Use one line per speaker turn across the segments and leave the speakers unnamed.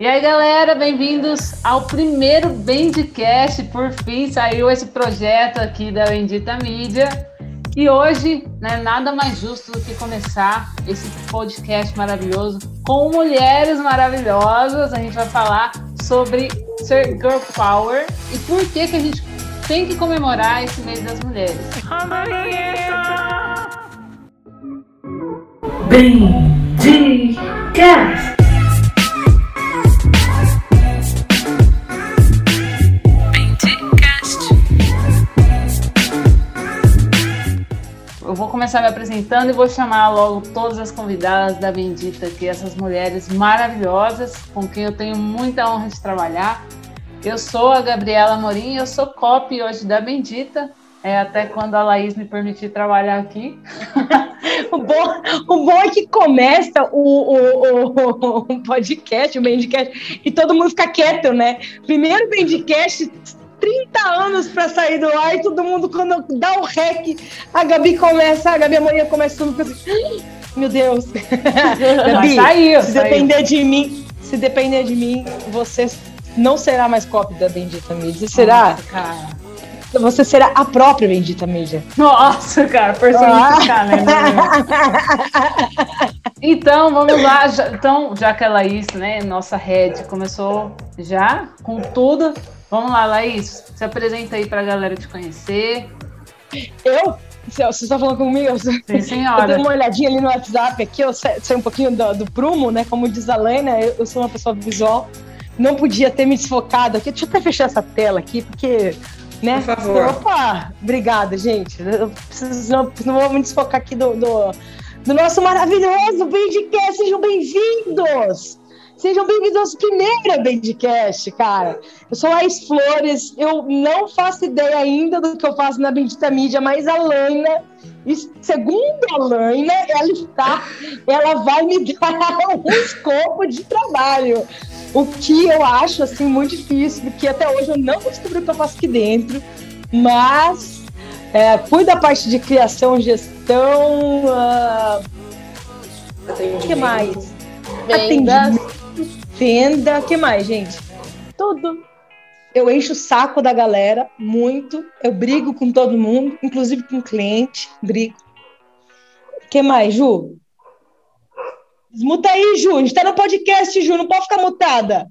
E aí, galera, bem-vindos ao primeiro Bendcast. Por fim, saiu esse projeto aqui da Bendita Mídia. E hoje, né, nada mais justo do que começar esse podcast maravilhoso com mulheres maravilhosas. A gente vai falar sobre ser girl power e por que, que a gente tem que comemorar esse mês das mulheres.
Bendcast!
Vou começar me apresentando e vou chamar logo todas as convidadas da Bendita aqui, essas mulheres maravilhosas com quem eu tenho muita honra de trabalhar. Eu sou a Gabriela Morim, eu sou copy hoje da Bendita, é, até quando a Laís me permitir trabalhar aqui.
o, bom, o bom é que começa o, o, o, o podcast, o Bendcast, e todo mundo fica quieto, né? Primeiro Bendcast 30 anos para sair do ar e todo mundo, quando dá o rec, a Gabi começa, a Gabi amanhã começa tudo assim, meu Deus. Gabi, saiu, se saiu. depender de mim, se depender de mim, você não será mais cópia da Bendita Mídia, será? Nossa. Você será a própria Bendita Mídia.
Nossa, cara, personificar, ah. né? Então, vamos lá. Já, então, já que a Laís, né, nossa head, começou já com tudo, Vamos lá, Laís, se apresenta aí para a galera te conhecer.
Eu? Você está falando comigo?
Sim, senhora.
Eu dei uma olhadinha ali no WhatsApp aqui, eu sei, sei um pouquinho do, do, prumo, né? Como diz a Lena, eu, eu, sou uma pessoa visual. Não podia ter me desfocado aqui. Deixa eu até fechar essa tela aqui, porque. Né?
Por favor.
Opa! Obrigada, gente. Eu preciso, não, não vou me desfocar aqui do, do, do nosso maravilhoso Bandcast. Sejam bem-vindos! Sejam bem-vindos ao primeiro Bendcast, cara. Eu sou Laís Flores, eu não faço ideia ainda do que eu faço na Bendita Mídia, mas a Laina, segundo a Laina, ela está, ela vai me dar um escopo de trabalho. O que eu acho, assim, muito difícil, porque até hoje eu não descobri o que eu faço aqui dentro, mas é, cuido da parte de criação, gestão, uh... o que mais? Atendimento Venda, que mais, gente? Tudo. Eu encho o saco da galera muito. Eu brigo com todo mundo, inclusive com o cliente. Brigo. que mais, Ju? Desmuta aí, Ju. A gente tá no podcast, Ju. Não pode ficar mutada.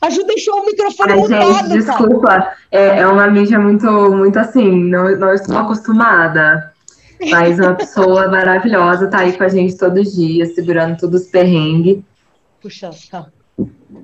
A Ju deixou o microfone Ai, mutado,
gente, desculpa. É, é, uma mídia muito, muito assim, não, não estou acostumada. Mas uma pessoa maravilhosa tá aí com a gente todos os dias, segurando todos os perrengues.
Puxa, tá.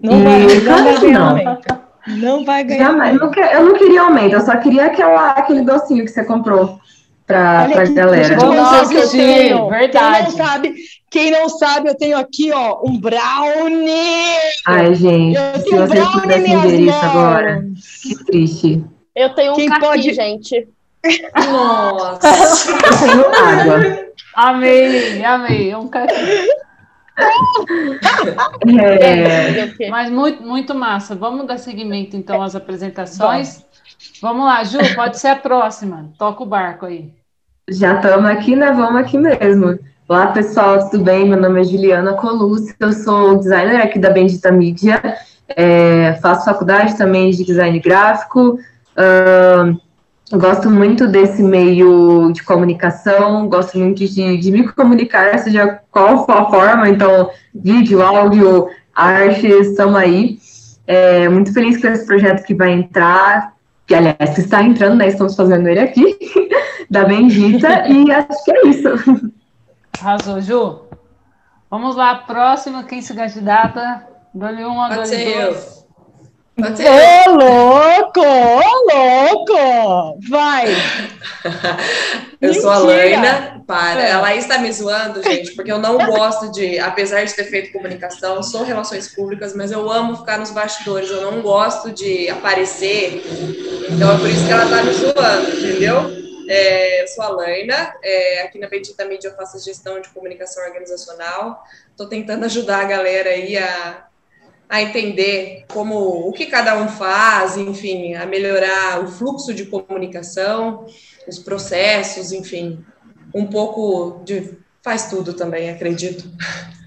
Não vai, não vai ganhar aumento. Não vai ganhar.
Jamais. Não, eu não queria aumento, eu só queria aquela, aquele docinho que você comprou para a galera.
Vamos assistir, verdade. Quem não, sabe, quem não sabe, eu tenho aqui, ó, um brownie.
Ai, gente, se vocês pudessem ver isso agora, que triste.
Eu tenho um quem pode... gente.
Nossa. eu
tenho água.
Amei, amei. Um caqui. É... Mas muito, muito massa. Vamos dar seguimento, então, às apresentações. Vamos lá, Ju, pode ser a próxima. Toca o barco aí.
Já estamos aqui, né? Vamos aqui mesmo. Olá, pessoal, tudo bem? Meu nome é Juliana Colucci, eu sou designer aqui da Bendita Mídia, é, faço faculdade também de design gráfico, uh, gosto muito desse meio de comunicação, gosto muito de, de me comunicar, seja qual for a forma, então, vídeo, áudio, arte, estamos aí. É, muito feliz com esse projeto que vai entrar, que aliás, está entrando, né? Estamos fazendo ele aqui, da Bendita, e acho que é isso.
Arrasou, Ju. Vamos lá, próxima, quem se candidata? Dole
1, dole 2.
Pode Ô, louco! Ô, louco! Vai!
eu Mentira. sou a Laina, para. É. Está me zoando, gente, porque eu não gosto de, apesar de ter feito comunicação, sou relações públicas, mas eu amo ficar nos bastidores, eu não gosto de aparecer. Então é por isso que ela está me zoando, entendeu? É, eu sou a Laina, é, aqui na Bendita Mídia eu faço gestão de comunicação organizacional. Estou tentando ajudar a galera aí a a entender como o que cada um faz, enfim, a melhorar o fluxo de comunicação, os processos, enfim, um pouco de faz tudo também, acredito.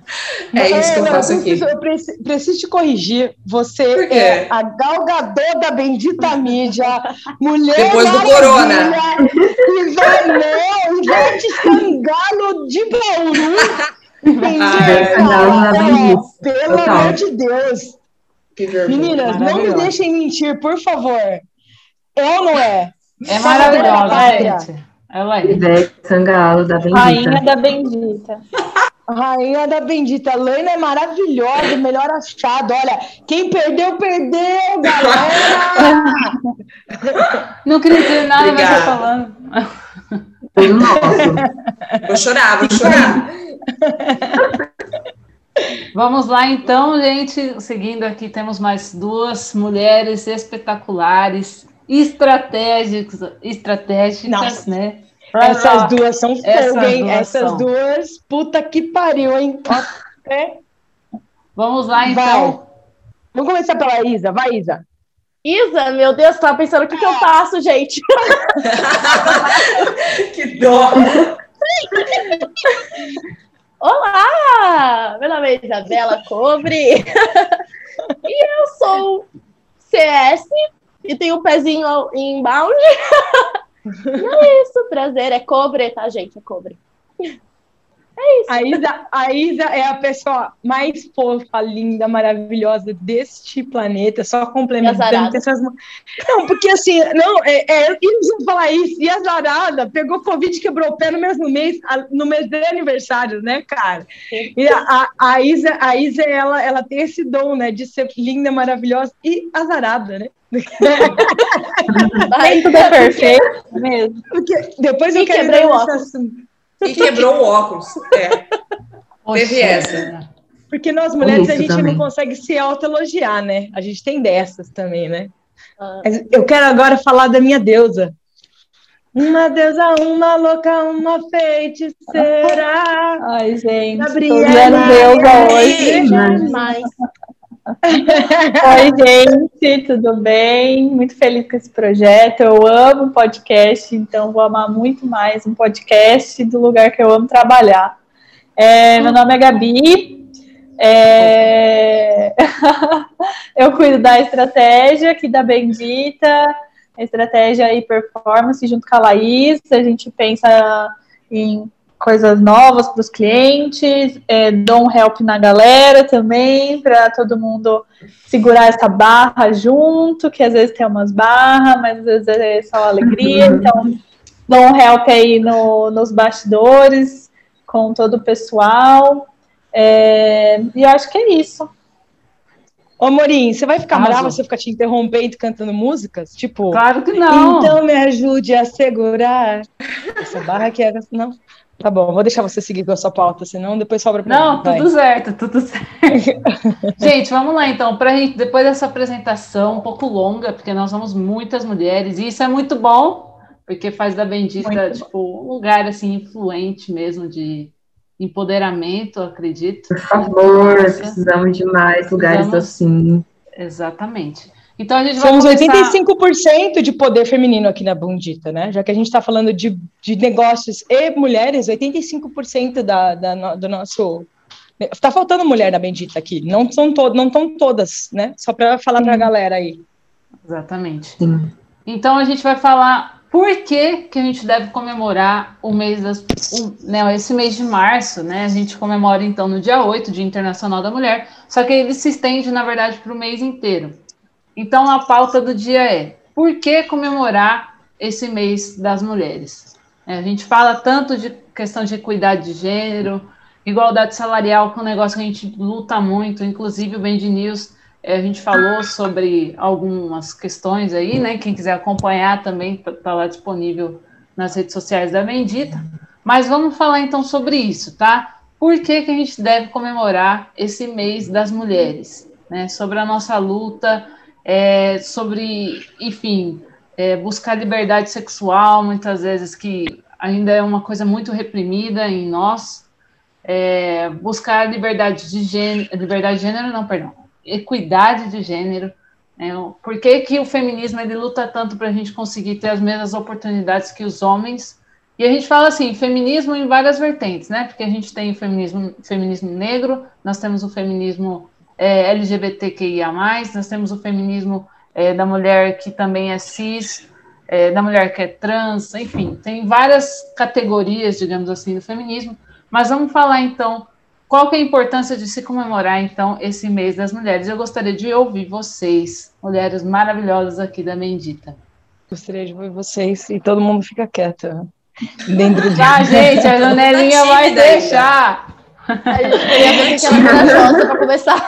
É isso que eu faço aqui.
Eu preciso, preciso te corrigir. Você é a galgador da bendita mídia, mulher
Depois do corona.
E vai, não, Ivete Sangalo de Bauru.
Bendita.
Pelo amor de Deus. Meninas, não me deixem mentir, por favor. É ou não é?
É maravilhosa, gente. Ela é.
Ivete Sangalo da Bendita.
Rainha da Bendita.
Rainha da Bendita. Laina é maravilhosa, melhor achado. Olha, quem perdeu, perdeu, galera!
Não queria dizer nada, mas tô falando.
Tudo nosso.
Vou chorar, vou chorar.
Vamos lá, então, gente. Seguindo aqui, temos mais duas mulheres espetaculares, estratégicas, estratégicas,
Nossa.
né?
Essas duas são
Essas
fogo, hein?
duas
Essas
são.
duas, puta que pariu, hein? Ó, é.
Vamos lá,
Vai.
então.
Vamos começar pela Isa. Vai, Isa.
Isa, meu Deus, tava pensando o que, que eu faço, gente.
que dó.
Olá! Meu nome é Isabela Cobre. e eu sou CS e tenho um pezinho em bound. e é isso, prazer. É cobre, tá, gente? É cobre.
A Isa, a Isa é a pessoa mais fofa, linda, maravilhosa deste planeta, só complementando. essas Não, porque assim, não, é, é, eu ia falar isso, e a Zarada pegou Covid e quebrou o pé no mesmo mês, no mês de aniversário, né, cara? E a, a, a Isa, a Isa ela, ela tem esse dom, né, de ser linda, maravilhosa e azarada, né?
Vai.
Tudo é perfeito mesmo.
Porque depois
E
eu quero entrar
o
nesse
óculos.
assunto.
E quebrou o óculos. É.
Poxa,
Teve essa.
Porque nós mulheres, a gente
também.
não consegue se autoelogiar, né? A gente tem dessas também, né?
Ah,
eu quero agora falar da minha deusa. Uma deusa, uma louca, uma feiticeira.
Ai, gente.
Gabriela.
Tô vendo deusa hoje.
Jamais.
Oi, gente, tudo bem? Muito feliz com esse projeto. Eu amo podcast, então vou amar muito mais um podcast do lugar que eu amo trabalhar. É, meu nome é Gabi. é, eu cuido da estratégia aqui da Bendita, estratégia e performance junto com a Laís. A gente pensa em coisas novas para os clientes, é, dou um help na galera também, para todo mundo segurar essa barra junto, que às vezes tem umas barras, mas às vezes é só alegria. Então, dou um help aí no, nos bastidores com todo o pessoal. É, e eu acho que é isso.
Ô, Morim, você vai ficar
Arrasou.
brava se eu ficar te interrompendo cantando músicas? Tipo,
Claro que não.
então me ajude a segurar. Essa barra aqui é. Não. Tá bom, vou deixar você seguir com a sua pauta, senão depois sobra pra
Não,
mim. Vai.
tudo certo, tudo certo. gente, vamos lá então, pra gente, depois dessa apresentação um pouco longa, porque nós somos muitas mulheres, e isso é muito bom, porque faz da Bendita,
Muito
tipo, um lugar assim, influente mesmo de empoderamento, acredito.
Por favor, precisamos de mais lugares
Precisamos.
assim.
Exatamente. Então a gente
Somos
vai começar...
85% de poder feminino aqui na Bundita, né? Já que a gente está falando de, de negócios e mulheres, 85% da, da, do nosso. Tá faltando mulher na Bendita aqui. Não são to não estão todas, né? Só para falar para a galera aí.
Exatamente.
Sim.
Então a gente vai falar por que, que a gente deve comemorar o mês das, o, né, esse mês de março, né? A gente comemora então no dia 8, Dia Internacional da Mulher, só que ele se estende, na verdade, para o mês inteiro. Então a pauta do dia é por que comemorar esse mês das mulheres? É, a gente fala tanto de questão de equidade de gênero, igualdade salarial, que é um negócio que a gente luta muito, inclusive o Band News é, a gente falou sobre algumas questões aí, né? Quem quiser acompanhar também está lá disponível nas redes sociais da Bendita. Mas vamos falar então sobre isso, tá? Por que, que a gente deve comemorar esse mês das mulheres? Né? Sobre a nossa luta, é, sobre, enfim, é, buscar liberdade sexual, muitas vezes que ainda é uma coisa muito reprimida em nós. É, buscar liberdade de gênero, liberdade de gênero, não, perdão, equidade de gênero. Né? Por que, que o feminismo ele luta tanto para a gente conseguir ter as mesmas oportunidades que os homens E a gente fala assim, feminismo em várias vertentes, né? Porque a gente tem o feminismo, feminismo negro, nós temos o feminismo é, LGBTQIA+, nós temos o feminismo é, da mulher que também é cis, é, da mulher que é trans, enfim, tem várias categorias, digamos assim, do feminismo. Mas vamos falar então qual que é a importância de se comemorar então esse mês das mulheres. Eu gostaria de ouvir vocês, mulheres maravilhosas aqui da Bendita.
Gostaria de ouvir vocês e todo mundo fica quieto. Dentro de...
Ah, gente, a janelinha tá vai deixar.
A gente queria ver que corajosa para começar.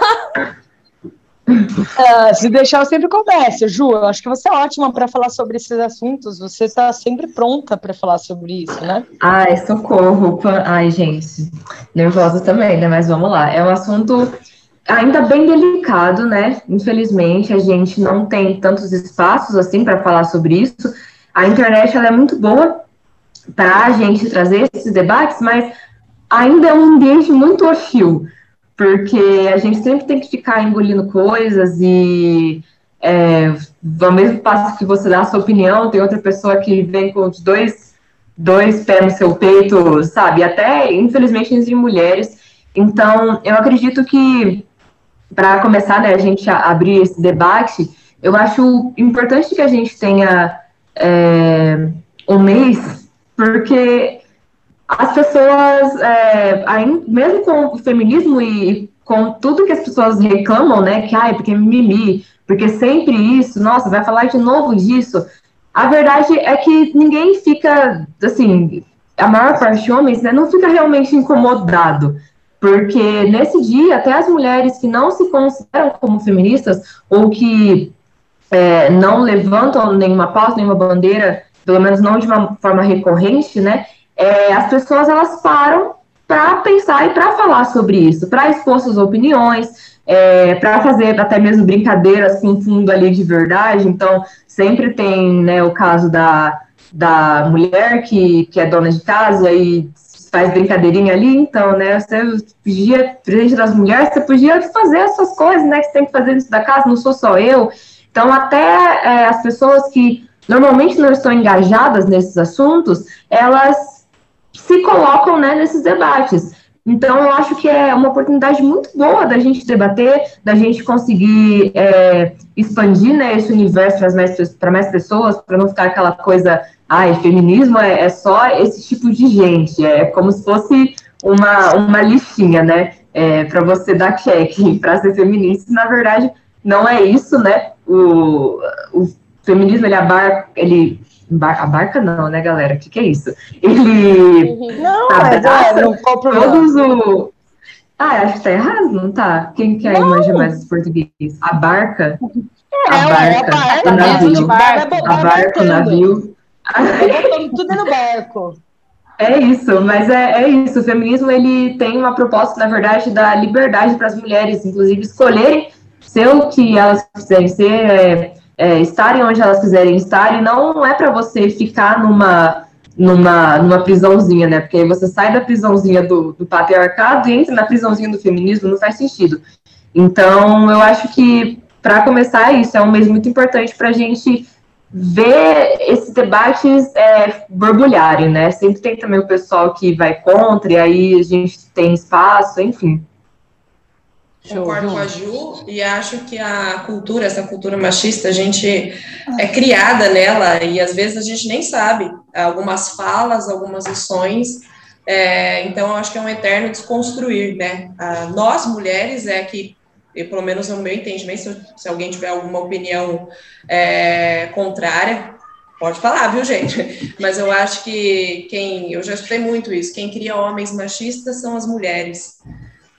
Uh, se deixar, eu sempre começo. Ju, eu acho que você é ótima para falar sobre esses assuntos. Você está sempre pronta para falar sobre isso, né?
Ai, socorro. Ai, gente. Nervosa também, né? Mas vamos lá. É um assunto ainda bem delicado, né? Infelizmente, a gente não tem tantos espaços assim para falar sobre isso. A internet ela é muito boa para a gente trazer esses debates, mas ainda é um ambiente muito hostil porque a gente sempre tem que ficar engolindo coisas e é, ao mesmo passo que você dá a sua opinião, tem outra pessoa que vem com os dois, dois pés no seu peito, sabe? Até, infelizmente, entre mulheres. Então, eu acredito que, para começar, né, a gente a abrir esse debate, eu acho importante que a gente tenha é, um mês, porque as pessoas, é, aí, mesmo com o feminismo e com tudo que as pessoas reclamam, né, que, ai, porque mimimi, porque sempre isso, nossa, vai falar de novo disso, a verdade é que ninguém fica, assim, a maior parte de homens, né, não fica realmente incomodado, porque nesse dia, até as mulheres que não se consideram como feministas, ou que é, não levantam nenhuma pauta, nenhuma bandeira, pelo menos não de uma forma recorrente, né, é, as pessoas elas param para pensar e para falar sobre isso, para expor suas opiniões, é, para fazer até mesmo brincadeiras com fundo ali de verdade. Então, sempre tem né, o caso da, da mulher que, que é dona de casa e faz brincadeirinha ali, então, né, você podia, presente das mulheres, você podia fazer essas coisas, né, que você tem que fazer dentro da casa, não sou só eu. Então, até é, as pessoas que normalmente não estão engajadas nesses assuntos, elas se colocam né, nesses debates. Então, eu acho que é uma oportunidade muito boa da gente debater, da gente conseguir é, expandir né, esse universo para mais, mais pessoas, para não ficar aquela coisa, ai, feminismo é, é, só esse tipo de gente, é como se fosse uma, uma listinha, né, é, para você dar check para ser feminista, na verdade, não é isso, né, o, o feminismo, ele abarca, ele Bar barca não, né, galera? O que, que é isso? Ele.
Não, mas é, não
todos o. Ah, acho que tá errado, não tá? Quem quer não. manja mais português? A barca?
É, a barca,
barca, o navio. Barca, a barca, o navio.
tudo no barco.
É isso, mas é, é isso. O feminismo ele tem uma proposta, na verdade, da liberdade para as mulheres, inclusive, escolherem ser o que elas quiserem ser. É, é, estarem onde elas quiserem estar, e não é para você ficar numa, numa, numa prisãozinha, né? Porque aí você sai da prisãozinha do, do patriarcado e entra na prisãozinha do feminismo, não faz sentido. Então, eu acho que, para começar, isso é um mês muito importante para a gente ver esses debates é, borbulharem, né? Sempre tem também o pessoal que vai contra, e aí a gente tem espaço, enfim.
Concordo com a Ju e acho que a cultura, essa cultura machista, a gente é criada nela e às vezes a gente nem sabe algumas falas, algumas ações. É, então, eu acho que é um eterno desconstruir, né? nós, mulheres, é que, pelo menos no meu entendimento, se, se alguém tiver alguma opinião é, contrária, pode falar, viu, gente? Mas eu acho que quem, eu já escutei muito isso, quem cria homens machistas são as mulheres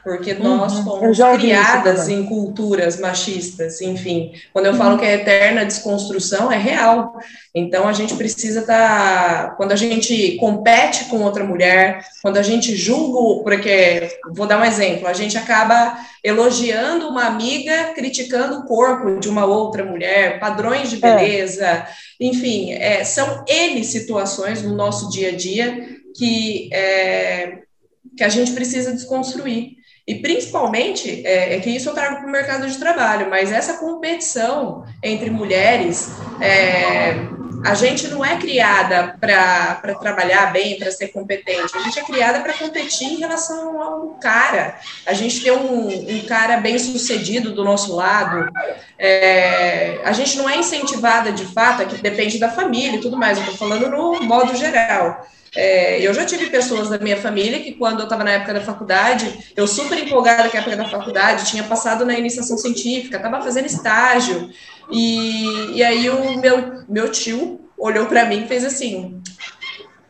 porque nós uhum. fomos criadas em culturas machistas, enfim. Quando eu falo uhum. que é eterna desconstrução, é real. Então a gente precisa estar. Tá, quando a gente compete com outra mulher, quando a gente julga, porque vou dar um exemplo, a gente acaba elogiando uma amiga, criticando o corpo de uma outra mulher, padrões de é. beleza, é. enfim, é, são N situações no nosso dia a dia que, é, que a gente precisa desconstruir. E principalmente, é, é que isso eu trago para o mercado de trabalho, mas essa competição entre mulheres, é, a gente não é criada para trabalhar bem, para ser competente. A gente é criada para competir em relação ao cara. A gente tem um, um cara bem sucedido do nosso lado. É, a gente não é incentivada de fato, que depende da família e tudo mais. Eu estou falando no modo geral. É, eu já tive pessoas da minha família que, quando eu estava na época da faculdade, eu super empolgada com a época da faculdade, tinha passado na iniciação científica, estava fazendo estágio, e, e aí o meu, meu tio olhou para mim e fez assim: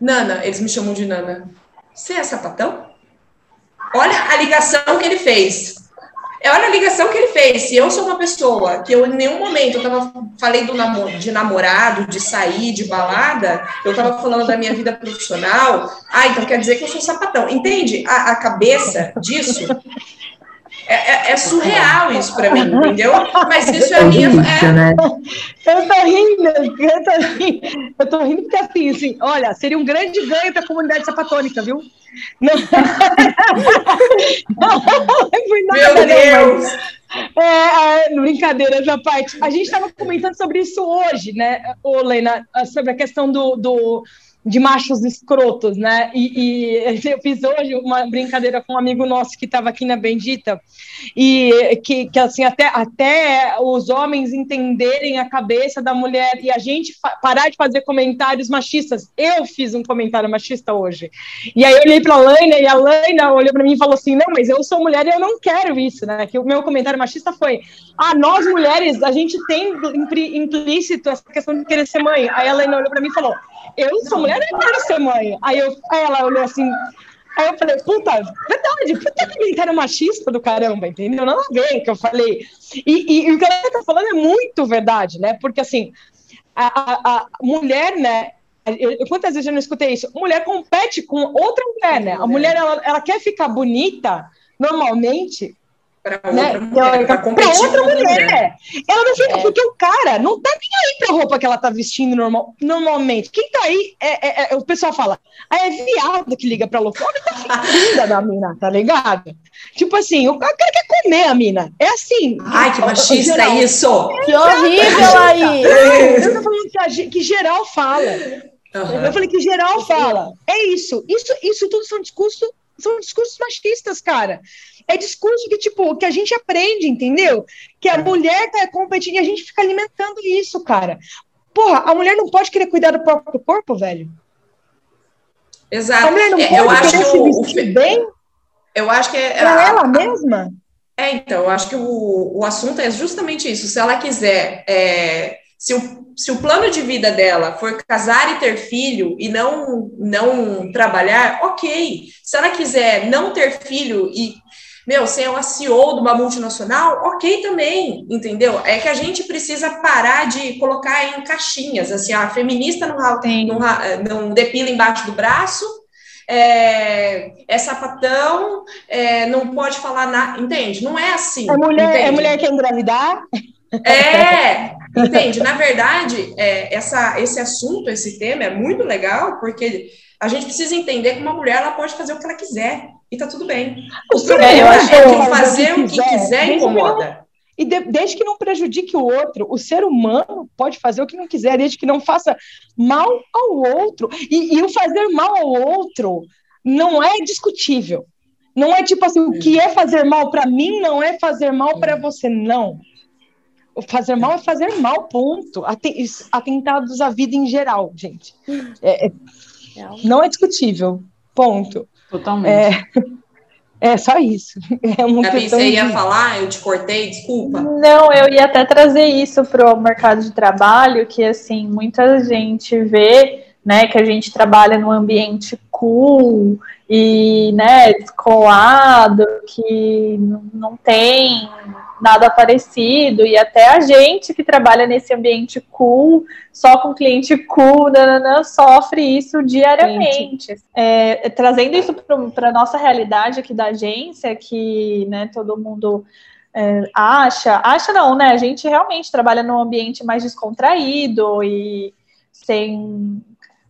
Nana, eles me chamam de Nana, você é sapatão? Olha a ligação que ele fez. É, olha a ligação que ele fez. Se eu sou uma pessoa que eu em nenhum momento eu tava, falei do namor, de namorado, de sair, de balada, eu estava falando da minha vida profissional, ah, então quer dizer que eu sou sapatão. Entende a, a cabeça disso? É, é, é, surreal isso para mim, entendeu? Mas isso é minha. É... Né?
Eu tô rindo, eu tô rindo, eu tô rindo porque assim, assim, olha, seria um grande ganho para a comunidade sapatônica, viu? Não,
não, não Meu Deus!
É, é, brincadeiras à parte. A gente estava comentando sobre isso hoje, né, Lena, sobre a questão do, do de machos escrotos, né? E, e, eu fiz hoje uma brincadeira com um amigo nosso que estava aqui na Bendita, e que, que assim, até, até os homens entenderem a cabeça da mulher e a gente parar de fazer comentários machistas. Eu fiz um comentário machista hoje. E aí eu olhei para a Laina e a Laina olhou para mim e falou assim: não, mas eu sou mulher e eu não quero isso, né? Que o meu comentário machista foi: ah, nós mulheres, a gente tem implícito essa questão de querer ser mãe. Aí a Laina olhou para mim e falou: eu sou mulher e quero ser mãe. Aí, eu, aí ela olhou assim, Aí eu falei, puta, verdade, puta comentário machista do caramba, entendeu? Não a ver que eu falei. E, e, e, o que ela tá falando é muito verdade, né? Porque assim, a, a, a mulher, né? Eu, quantas vezes eu não escutei isso? Mulher compete com outra mulher, né? A mulher, ela, ela quer ficar bonita, normalmente,
para né? outra mulher, para outra mulher. mulher.
Ela não fica, é. porque o cara não tá nem aí pra roupa que ela tá vestindo normal, normalmente. Quem tá aí, é, é, é o pessoal fala, ah, é viado que liga pra louca. Olha que linda da mina, tá ligado? Tipo assim, o cara quer comer a mina. É assim.
Ai, que machista geral. isso!
Que horrível aí!
Eu tô falando que, a, que geral fala. Uhum. Eu falei que geral fala. É isso. Isso, isso tudo são discursos, são discursos machistas, cara. É discurso que, tipo, que a gente aprende, entendeu? Que a é. mulher tá competindo e a gente fica alimentando isso, cara. Porra, a mulher não pode querer cuidar do próprio corpo, velho.
Exato. A mulher não é, pode eu acho que o, o, bem. Eu acho que é.
Pra ela mesma?
É, então, eu acho que o, o assunto é justamente isso. Se ela quiser. É, se o, se o plano de vida dela for casar e ter filho e não, não trabalhar, ok. Se ela quiser não ter filho e meu, ser é uma CEO de uma multinacional, ok também, entendeu? É que a gente precisa parar de colocar em caixinhas, assim, a feminista não, não, não depila embaixo do braço, é, é sapatão, é, não pode falar nada, entende? Não é assim.
É mulher, é mulher que quer engravidar?
É, entende? Na verdade, é, essa, esse assunto, esse tema é muito legal, porque a gente precisa entender que uma mulher ela pode fazer o que ela quiser e tá tudo bem. O problema é, que fazer o que quiser, quiser incomoda.
E de, desde que não prejudique o outro, o ser humano pode fazer o que não quiser, desde que não faça mal ao outro. E, e o fazer mal ao outro não é discutível. Não é tipo assim, o que é fazer mal para mim não é fazer mal para você, não. Fazer mal é fazer mal, ponto. Atentados à vida em geral, gente. É, é não é discutível, ponto.
Totalmente. É,
é só isso. É
uma Gabi, você ia de... falar? Eu te cortei, desculpa.
Não, eu ia até trazer isso para o mercado de trabalho, que assim, muita gente vê né, que a gente trabalha num ambiente cool e né, descolado, que não tem nada parecido, e até a gente que trabalha nesse ambiente cool, só com cliente cool, nananã, sofre isso diariamente. É, trazendo isso para a nossa realidade aqui da agência, que né, todo mundo é, acha, acha não, né? A gente realmente trabalha num ambiente mais descontraído e sem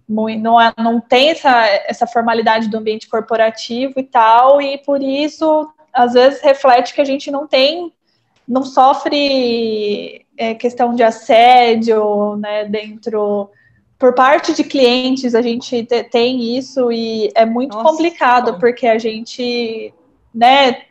não, é, não tem essa, essa formalidade do ambiente corporativo e tal, e por isso às vezes reflete que a gente não tem não sofre é, questão de assédio né, dentro por parte de clientes, a gente tem isso e é muito Nossa, complicado, bom. porque a gente, né,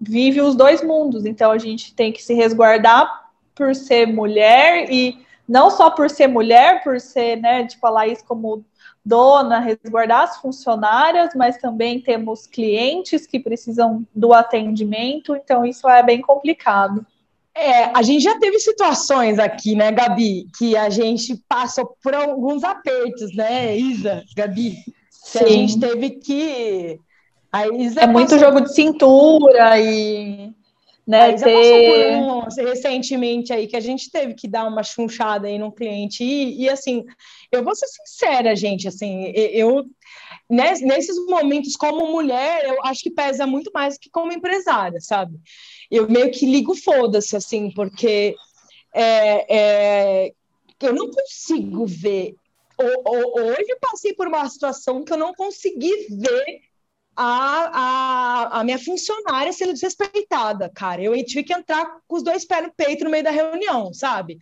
vive os dois mundos. Então, a gente tem que se resguardar por ser mulher e não só por ser mulher, por ser, né, tipo, a Laís como dona, resguardar as funcionárias, mas também temos clientes que precisam do atendimento, então isso é bem complicado.
É, a gente já teve situações aqui, né, Gabi, que a gente passou por alguns apertos, né, Isa, Gabi? Que a gente teve que. A Isa
é muito jogo de cintura e. Né,
a Isa ter... passou por um recentemente aí que a gente teve que dar uma chunchada aí no cliente. E, e assim, eu vou ser sincera, gente, assim, eu nesses momentos como mulher, eu acho que pesa muito mais que como empresária, sabe? Eu meio que ligo foda-se, assim, porque é, é, eu não consigo ver. Hoje eu passei por uma situação que eu não consegui ver a, a, a minha funcionária sendo desrespeitada, cara. Eu tive que entrar com os dois pés no peito no meio da reunião, sabe?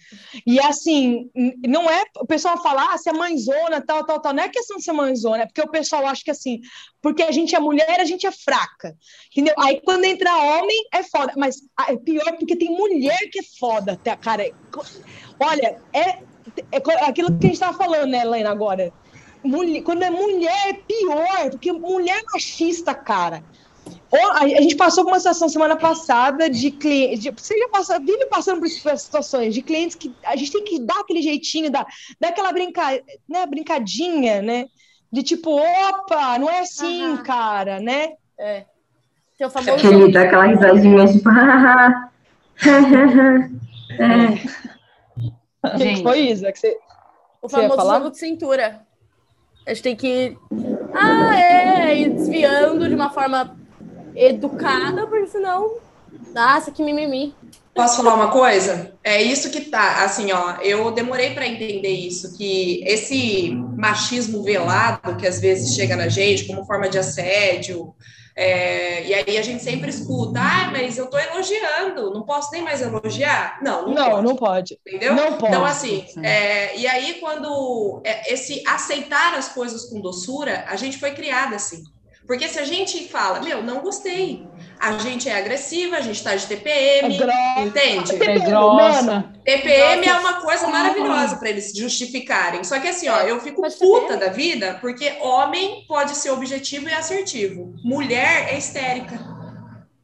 E assim, não é. O pessoal fala, ah, se é mãezona, tal, tal, tal. Não é questão de ser mãezona, é porque o pessoal acha que assim, porque a gente é mulher, a gente é fraca. Entendeu? Aí quando entra homem, é foda. Mas ah, é pior porque tem mulher que é foda, tá, cara. Olha, é, é aquilo que a gente tava falando, né, Helena, agora mulher, quando é mulher é pior, porque mulher é machista, cara. A gente passou por uma situação semana passada de clientes. Você já passa, vive passando por situações de clientes que a gente tem que dar aquele jeitinho, dar, dar aquela brinca, né, brincadinha, né? De tipo, opa, não é assim, uhum. cara, né?
É. Tem o famoso.
Ele dá aquela risadinha, tipo, hahaha. é.
Gente, foi isso, é que você.
O famoso jogo de cintura. A gente tem que. Ah, é, desviando de uma forma educada, porque senão. Nossa, que mimimi.
Posso falar uma coisa? É isso que tá, assim, ó, eu demorei para entender isso, que esse machismo velado que às vezes chega na gente como forma de assédio, é, e aí a gente sempre escuta, ah, mas eu estou elogiando, não posso nem mais elogiar? Não,
não, não pode. Não pode.
Entendeu?
Não pode.
Então, assim, é, e aí quando é, esse aceitar as coisas com doçura, a gente foi criada assim. Porque se a gente fala, meu, não gostei, a gente é agressiva, a gente tá de TPM, é entende?
É grossa.
TPM é uma coisa maravilhosa para eles justificarem. Só que assim, ó, eu fico puta da vida porque homem pode ser objetivo e assertivo. Mulher é histérica.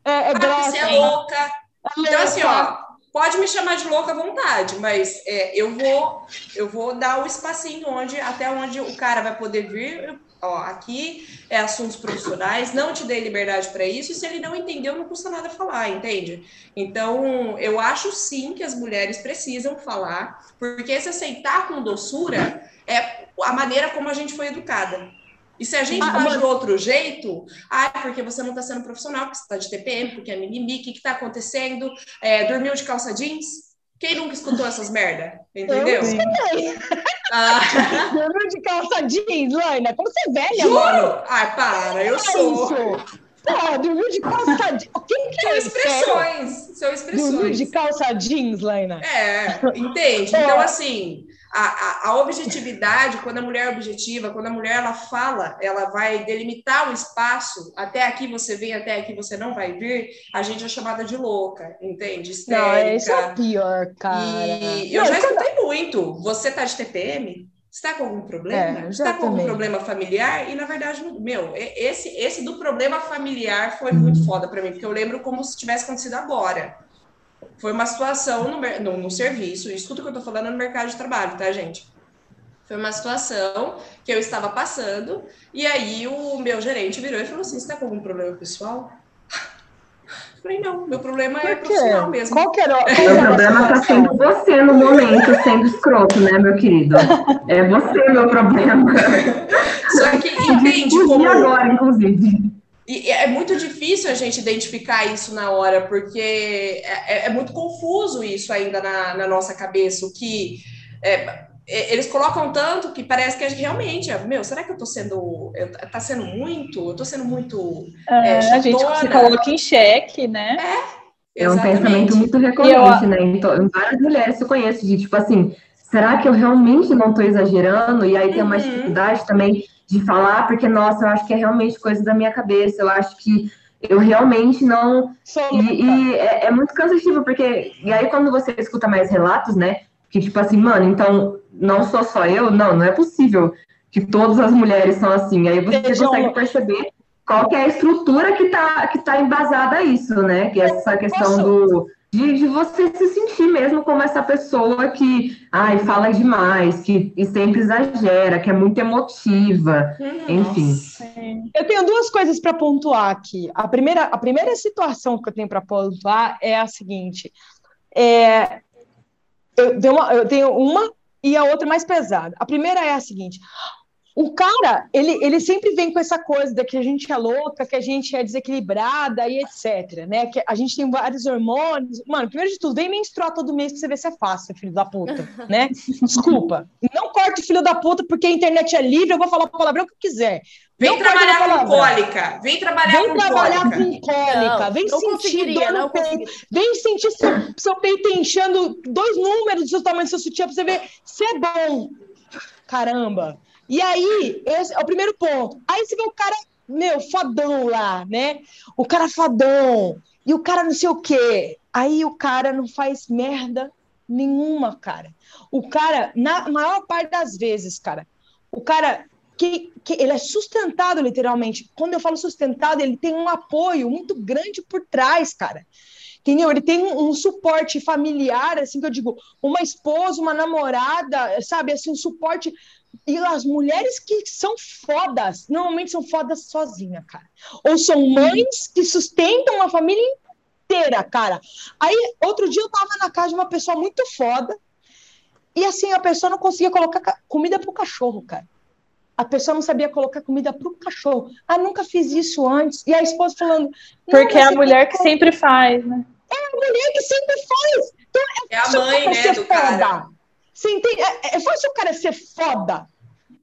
É, é grossa.
Você é louca. É então, assim, ó, pode me chamar de louca à vontade, mas é, eu vou eu vou dar o espacinho onde até onde o cara vai poder vir, ó, aqui é assuntos profissionais, não te dei liberdade para isso, e se ele não entendeu, não custa nada falar, entende? Então, eu acho sim que as mulheres precisam falar, porque se aceitar com doçura é a maneira como a gente foi educada. E se a gente ah, faz de outro jeito, ah, porque você não está sendo profissional, porque você está de TPM, porque é mimimi, o que está acontecendo? É, dormiu de calça jeans? Quem nunca escutou essas merda? Entendeu?
Eu ah. Dormiu de calça jeans, Laina? Como você é velha,
Juro? mano? Ai, para, eu sou.
Pô, dormiu de calça jeans. Quem que
são é expressões. São expressões.
Dormiu de calça jeans, Laina.
É, entende? Então, assim, a, a, objetividade, quando a mulher é objetiva, quando a mulher ela fala, ela vai delimitar o espaço, até aqui você vem, até aqui você não vai vir, a gente é chamada de louca, entende? Histérica.
Não, isso é pior, cara.
E eu não, já escutei não... muito. Você tá de TPM? Está com algum problema?
É,
está com algum problema familiar? E na verdade, meu, esse, esse do problema familiar foi muito foda para mim, porque eu lembro como se tivesse acontecido agora. Foi uma situação no, no, no serviço, isso tudo que eu tô falando é no mercado de trabalho, tá, gente? Foi uma situação que eu estava passando, e aí o meu gerente virou e falou assim: você tá com algum problema pessoal? Eu falei, não, meu problema é profissional mesmo.
Qual que era,
qual o problema está sendo você no momento, sendo escroto, né, meu querido? É você meu problema.
Só que entende como.
agora, inclusive.
E é muito difícil a gente identificar isso na hora, porque é, é, é muito confuso isso ainda na, na nossa cabeça, o que é, é eles colocam tanto que parece que a gente realmente, meu, será que eu tô sendo, eu, tá sendo muito, eu tô sendo muito
é, é A gente se coloca em xeque, né?
É, é um pensamento muito recorrente, eu... né? Então, várias mulheres eu conheço de, tipo assim, será que eu realmente não estou exagerando? E aí tem uma
Uhum.
dificuldade também de falar, porque, nossa, eu acho que é realmente coisa da minha cabeça, eu acho que eu realmente não. E, e é, é muito cansativo, porque. E aí, quando você escuta mais relatos, né? Que tipo assim, mano, então não sou só eu? Não, não é possível que todas as mulheres são assim. Aí você
Sejam-
consegue perceber qual que é a estrutura que tá, que tá embasada a isso, né? Que é essa questão do. De, de você se sentir mesmo como essa pessoa que ai, fala demais, que e sempre exagera, que é muito emotiva, enfim.
Sim.
Eu tenho duas coisas para pontuar aqui. A primeira, a primeira situação que eu tenho para pontuar é a seguinte: é, eu, tenho uma, eu tenho uma e a outra mais pesada. A primeira é a seguinte: o cara, ele, ele sempre vem com essa coisa de que a gente é louca, que a gente é desequilibrada e etc, né? Que a gente tem vários hormônios. Mano, primeiro de tudo, vem menstruar todo mês pra você ver se é fácil, filho da puta, né? Desculpa. Não corte filho da puta porque a internet é livre, eu vou falar palavrão que eu quiser.
Vem
Não
trabalhar com cólica. Vem trabalhar
Vem
com
trabalhar
cólica.
com cólica,
Não,
vem
não
sentir dor no peito, vem sentir seu, seu peito enchendo dois números do seu tamanho do seu sutiã pra você ver se é bom. Caramba. E aí, esse é o primeiro ponto. Aí você vê o cara, meu, fodão lá, né? O cara fodão. E o cara não sei o quê. Aí o cara não faz merda nenhuma, cara. O cara, na maior parte das vezes, cara, o cara que, que ele é sustentado literalmente. Quando eu falo sustentado, ele tem um apoio muito grande por trás, cara. Entendeu? Ele tem um, um suporte familiar, assim que eu digo, uma esposa, uma namorada, sabe, assim, um suporte. E as mulheres que são fodas, normalmente são fodas sozinhas, cara. Ou são mães que sustentam a família inteira, cara. Aí, outro dia eu tava na casa de uma pessoa muito foda, e assim, a pessoa não conseguia colocar ca- comida pro cachorro, cara. A pessoa não sabia colocar comida pro cachorro. Ah, nunca fiz isso antes. E a esposa falando. "Não,
Porque é a mulher que sempre faz, né?
a mulher que sempre faz. Então,
É a
fácil o
mãe, né, do cara.
Você entende? É, é fácil o cara ser foda.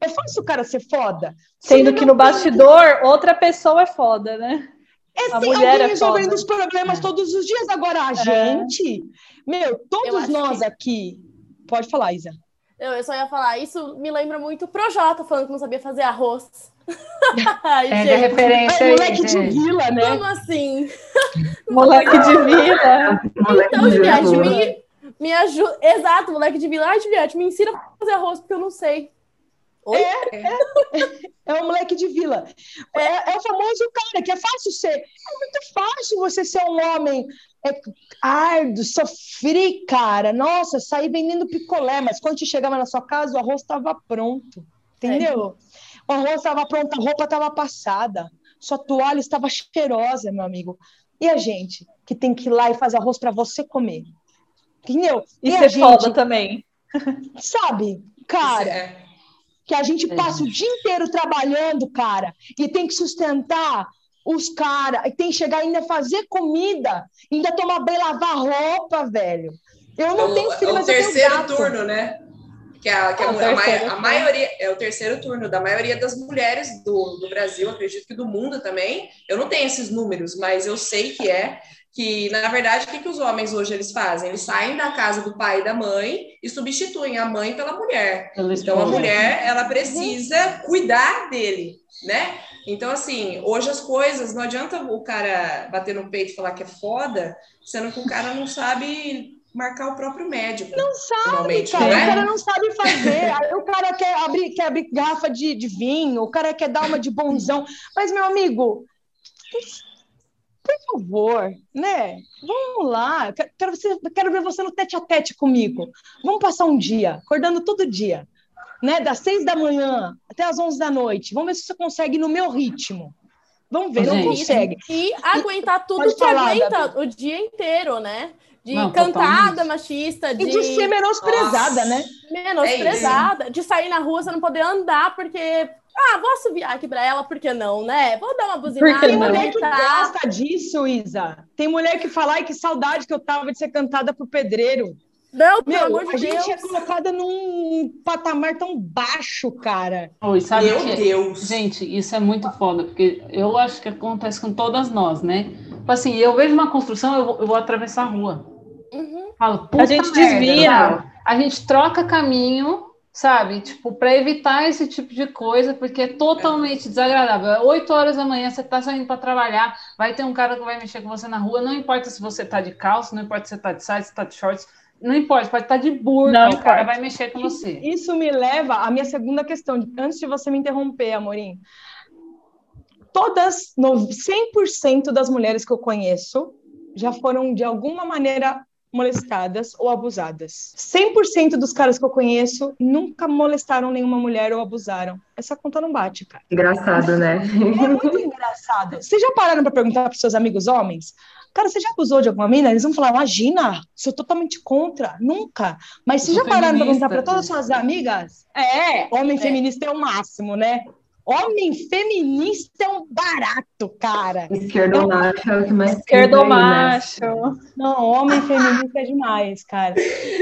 É fácil o cara ser foda. Se
Sendo que no bastidor, outra pessoa é foda, né?
É
a
sim,
mulher
alguém
é
resolvendo
foda.
os problemas todos os dias. Agora, a gente, meu,
Eu
todos nós
que-
aqui. Pode falar, Isa.
Eu, eu só ia falar, isso me lembra muito o Projota falando que não sabia fazer arroz. Ai,
a
gente,
referência
É
aí,
moleque de
gente.
vila, né?
como assim?
Moleque de vida.
Moleque
Então, Juliette,
Jesus.
Me, ajuda. Exato, moleque de vila. Ai, Juliette, me ensina a fazer arroz, porque eu não sei. Oi?
É um moleque de vila. É, é o famoso cara que é fácil ser. É muito fácil você ser um homem é, árduo, sofrer, cara. Nossa, sair vendendo picolé, mas quando você chegava na sua casa, o arroz estava pronto. Entendeu? O arroz estava pronto, a roupa estava passada, sua toalha estava cheirosa, meu amigo. E a gente que tem que ir lá e fazer arroz para você comer? Entendeu?
E
a
ser
gente,
foda também.
sabe? Cara,
É.
que a gente passa o dia inteiro trabalhando, cara, e tem que sustentar os caras, e tem que chegar ainda a fazer comida, ainda tomar banho, lavar roupa, velho. Eu não
É o-
tenho filho,
é o
mas eu tenho
terceiro
gato.
turno, né? Que a, que a,
É o
mu- a
terceiro
a
turno.
maioria é o terceiro turno da maioria das mulheres do, do Brasil, acredito que do mundo também. Eu não tenho esses números, mas eu sei que é que na verdade o que, que os homens hoje eles fazem? Eles saem da casa do pai e da mãe e substituem a mãe pela mulher. Então a mulher ela precisa cuidar dele, né? Então assim, hoje as coisas não adianta o cara bater no peito e falar que é foda, sendo que o cara não sabe marcar o próprio médico. Não
Sabe, cara,
não
o cara não sabe fazer. Aí o cara quer abrir, quer abrir garrafa de, de vinho, o cara quer dar uma de bonzão. Mas, meu amigo, favor, né? Vamos lá. Quero, quero, você- quero ver você no tete a tete comigo. Vamos passar um dia, acordando todo dia, né? Das seis da manhã até as onze da noite. Vamos ver se você consegue ir no meu ritmo. Vamos ver, não consegue.
E aguentar tudo
Pode
que
falar,
aguenta o dia inteiro, né? De
Não,
cantada
totalmente.
machista, de,
E de ser menosprezada,
Nossa.
né?
menosprezada, de sair na rua, você não poder andar porque. Ah, vou assoviar aqui pra ela, por que não, né? Vou dar uma buzinada.
Tem
não?
mulher que gosta disso, Isa. Tem mulher que fala, ai, que saudade que eu tava de ser cantada pro pedreiro.
Não, pelo
Meu,
amor de
a gente é
Deus.
colocada num patamar tão baixo, cara.
Oi, sabe
Meu
que...
Deus.
Gente, isso é muito foda, porque eu acho que acontece com todas nós, né? Tipo assim, eu vejo uma construção, eu vou, eu vou atravessar a rua.
Uhum.
Falo, puta
gente
merda,
desvia.
sabe? a gente troca caminho, sabe? Tipo, para evitar esse tipo de coisa, porque é totalmente desagradável. Oito horas da manhã, você está saindo para trabalhar, vai ter um cara que vai mexer com você na rua, não importa se você está de calça, não importa se você está de saia, se está de shorts, não importa, pode estar tá de burca, não o cara vai mexer com você.
Isso me leva à minha segunda questão, antes de você me interromper, Amorim. Todas, 100% das mulheres que eu conheço já foram de alguma maneira molestadas ou abusadas. 100% dos caras que eu conheço nunca molestaram nenhuma mulher ou abusaram. Essa conta não bate, cara.
Engraçado, né?
É muito engraçado. Vocês já pararam para perguntar para seus amigos homens? Cara, você já abusou de alguma mina? Eles vão falar, imagina, sou totalmente contra, nunca. Mas vocês já pararam para perguntar para todas as suas amigas? É, homem é. feminista é o máximo, né? Homem feminista é um barato, cara.
Esquerdo macho é o que mais
Esquerdo né? macho.
Né? Não, homem feminista é demais, cara.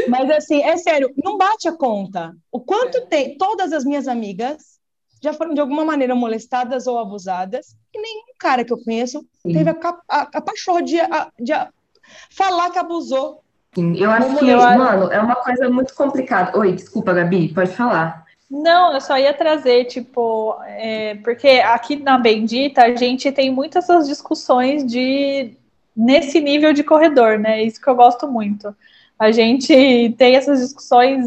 Mas assim, é sério, não bate a conta. O quanto é. tem. Todas as minhas amigas já foram de alguma maneira molestadas ou abusadas, e nenhum cara que eu conheço Sim. teve a, a, a pachorra de, de falar que abusou.
Sim, eu acho que, mano, é uma coisa muito complicada. Oi, desculpa, Gabi, pode falar.
Não, eu só ia trazer, tipo, é, porque aqui na Bendita a gente tem muitas essas discussões de nesse nível de corredor, né? Isso que eu gosto muito. A gente tem essas discussões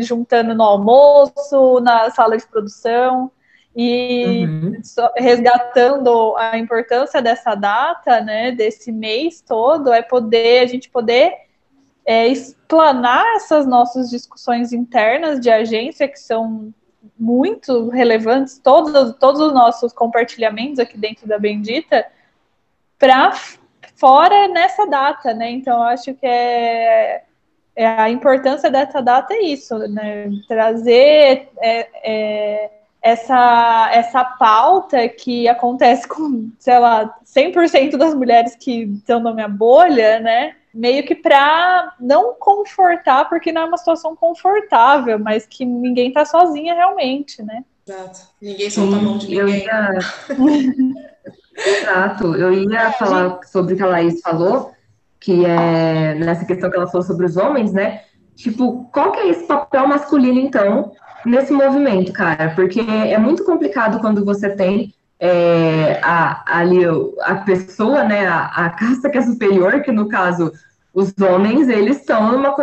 juntando no almoço, na sala de produção e uhum. resgatando a importância dessa data, né? Desse mês todo, é poder a gente poder é, explanar essas nossas discussões internas de agência, que são muito relevantes, todos, todos os nossos compartilhamentos aqui dentro da Bendita, para fora nessa data, né? Então, acho que é, é, a importância dessa data é isso, né? Trazer é, é, essa, essa pauta que acontece com, sei lá, 100% das mulheres que estão na minha bolha, né? Meio que para não confortar, porque não é uma situação confortável, mas que ninguém tá sozinha realmente, né?
Exato. Ninguém solta a mão de ninguém.
Ia... Exato. Eu ia falar sobre o que a Laís falou, que é nessa questão que ela falou sobre os homens, né? Tipo, qual que é esse papel masculino, então, nesse movimento, cara? Porque é muito complicado quando você tem é, a, ali a pessoa, né, a, a casta que é superior, que no caso os homens, eles estão numa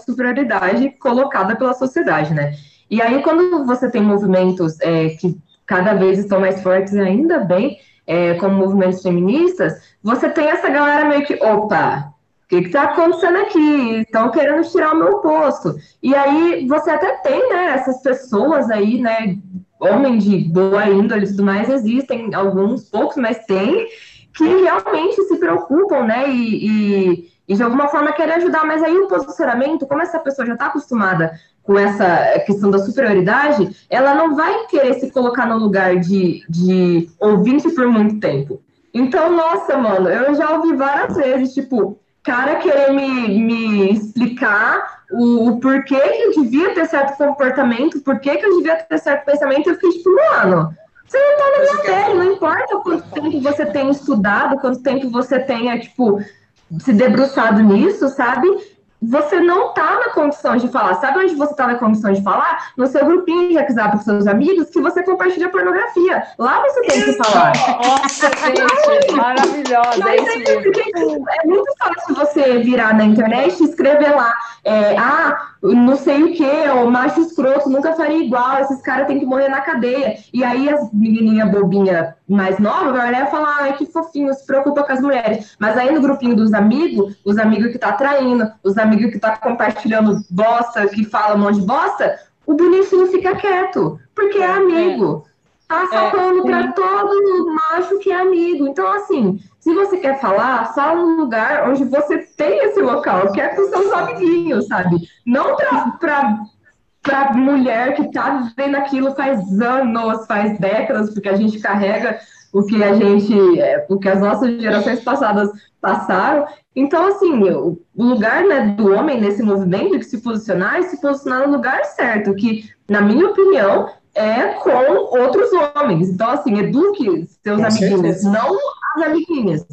superioridade colocada pela sociedade, né? E aí, quando você tem movimentos é, que cada vez estão mais fortes, ainda bem, é, como movimentos feministas, você tem essa galera meio que, opa, o que está acontecendo aqui? Estão querendo tirar o meu posto. E aí, você até tem, né, essas pessoas aí, né, homens de boa índole e tudo mais, existem alguns, poucos, mas tem, que realmente se preocupam, né, e, e e de alguma forma querer ajudar, mas aí o posicionamento, como essa pessoa já está acostumada com essa questão da superioridade, ela não vai querer se colocar no lugar de, de ouvinte por muito tempo. Então, nossa, mano, eu já ouvi várias vezes, tipo, cara querer me, me explicar o, o porquê que eu devia ter certo comportamento, porquê que eu devia ter certo pensamento, eu fiquei tipo, mano, você não tá na minha pele, não importa quanto tempo você tenha estudado, quanto tempo você tenha, tipo, se debruçado nisso, sabe? Você não tá na condição de falar. Sabe onde você tá na condição de falar? No seu grupinho de WhatsApp com seus amigos, que você compartilha pornografia. Lá você tem que falar.
Nossa, gente, maravilhosa. É, isso mesmo.
é muito fácil você virar na internet e escrever lá. É, ah, não sei o que, o macho escroto, nunca faria igual, esses caras têm que morrer na cadeia. E aí as menininhas bobinha mais nova vai olhar e falar, ai, que fofinho, se preocupa com as mulheres. Mas aí no grupinho dos amigos, os amigos que tá traindo, os amigos que tá compartilhando bosta, que fala um monte de bosta, o bonitinho fica quieto, porque é, é amigo. Tá falando é, para todo macho que é amigo. Então, assim, se você quer falar, fala num lugar onde você tem esse local, que é com seus amiguinhos, sabe? Não para para mulher que tá vivendo aquilo faz anos, faz décadas, porque a gente carrega o que a gente, é, o que as nossas gerações passadas passaram. Então, assim, o lugar né, do homem nesse movimento que se posicionar é se posicionar no lugar certo, que, na minha opinião, é com outros homens. Então, assim, eduque seus com amiguinhos, certeza. não as amiguinhas.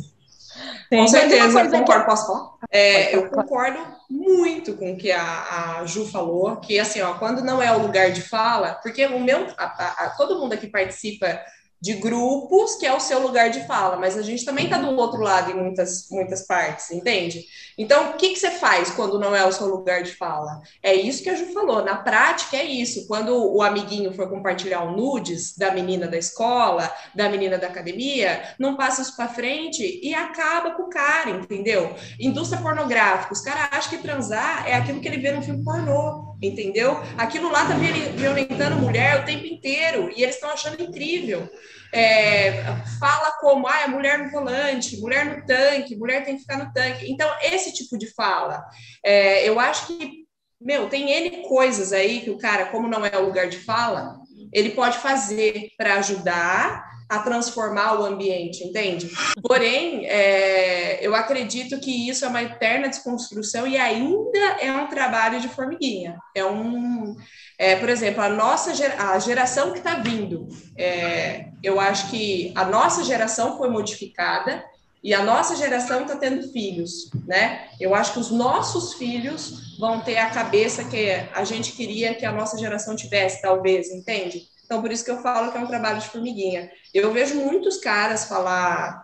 Com certeza, eu concordo. Posso falar? É, eu concordo muito com o que a, a, Ju falou, que assim, ó, quando não é o lugar de fala, porque o meu, a, a, todo mundo aqui participa de grupos, que é o seu lugar de fala, mas a gente também está do outro lado em muitas, muitas partes, entende? Então, o que, que você faz quando não é o seu lugar de fala? É isso que a Ju falou, na prática é isso, quando o amiguinho for compartilhar um nudes da menina da escola, da menina da academia, não passa isso para frente e acaba com o cara, entendeu? Indústria pornográfica, os caras acham que transar é aquilo que ele vê no filme pornô, entendeu? Aquilo lá tá violentando mulher o tempo inteiro e eles estão achando incrível é, fala como ah, é mulher no volante, mulher no tanque, mulher tem que ficar no tanque. Então, esse tipo de fala, é, eu acho que, meu, tem N coisas aí que o cara, como não é o lugar de fala, ele pode fazer para ajudar a transformar o ambiente, entende? Porém, é, eu acredito que isso é uma eterna desconstrução e ainda é um trabalho de formiguinha. É um, é, por exemplo, a nossa a geração que está vindo, é, eu acho que a nossa geração foi modificada e a nossa geração está tendo filhos, né? Eu acho que os nossos filhos vão ter a cabeça que a gente queria que a nossa geração tivesse, talvez, entende? Então, por isso que eu falo que é um trabalho de formiguinha. Eu vejo muitos caras falar,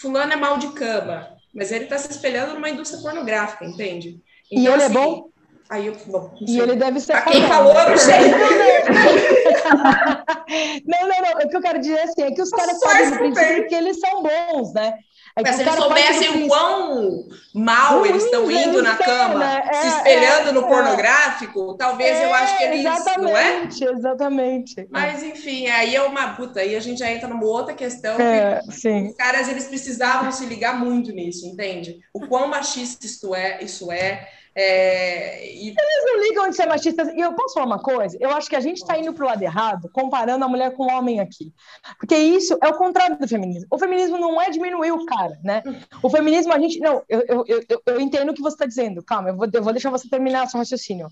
fulano é mal de cama, mas ele está se espelhando numa indústria pornográfica, entende?
Então, e ele é assim, é bom?
Aí eu, bom,
e ele deve ser.
quem falou, eu não sei.
não, não, não. O que eu quero dizer assim, é que os caras sabem do princípio que eles são bons, né?
É se eles soubessem o quão mal eles estão indo na cama, né? se espelhando é, no é. pornográfico, talvez eu acho que eles.
Exatamente,
não
é? exatamente.
Mas, enfim, aí é uma puta, aí a gente já entra numa outra questão.
É, sim.
Os caras eles precisavam se ligar muito nisso, entende? O quão machista isso é, isso é é,
e... Eles não ligam de ser machistas. E eu posso falar uma coisa? Eu acho que a gente está indo para o lado errado, comparando a mulher com o homem aqui. Porque isso é o contrário do feminismo. O feminismo não é diminuir o cara, né? O feminismo, a gente. Não, eu, eu, eu, eu entendo o que você está dizendo. Calma, eu vou, eu vou deixar você terminar seu raciocínio.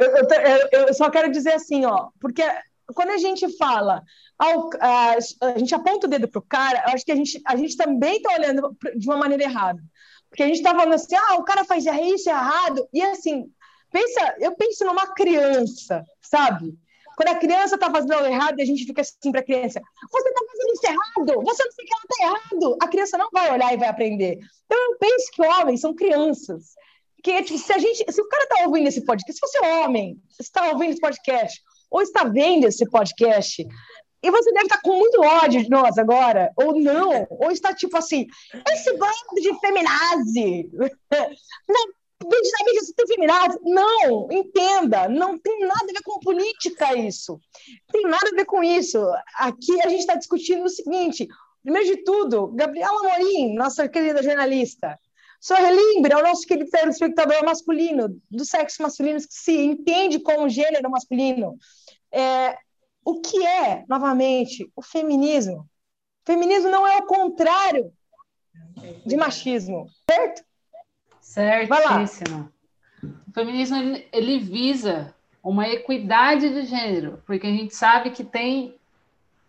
Eu, eu, eu só quero dizer assim, ó, porque quando a gente fala, a, gente aponta o dedo para o cara, eu acho que a gente, a gente também está olhando de uma maneira errada. Porque a gente está falando assim, ah, o cara faz isso errado. E assim, pensa, eu penso numa criança, sabe? Quando a criança está fazendo algo errado, a gente fica assim para a criança: você está fazendo isso errado, você não sei que ela está errado. A criança não vai olhar e vai aprender. Então eu penso que homens são crianças. Que tipo, se a gente, se o cara está ouvindo esse podcast, se você é homem, está ouvindo esse podcast, ou está vendo esse podcast, e você deve estar com muito ódio de nós agora, ou não, ou está tipo assim, esse bando de feminazi, não, tem feminazi? Não, entenda, não tem nada a ver com política isso, tem nada a ver com isso. Aqui a gente está discutindo o seguinte, primeiro de tudo, Gabriela Morim, nossa querida jornalista, só relembre ao nosso querido telespectador masculino, do sexo masculino, que se entende como gênero masculino, é, o que é, novamente, o feminismo? O feminismo não é o contrário de machismo, certo?
Certíssimo. O feminismo ele, ele visa uma equidade de gênero, porque a gente sabe que tem.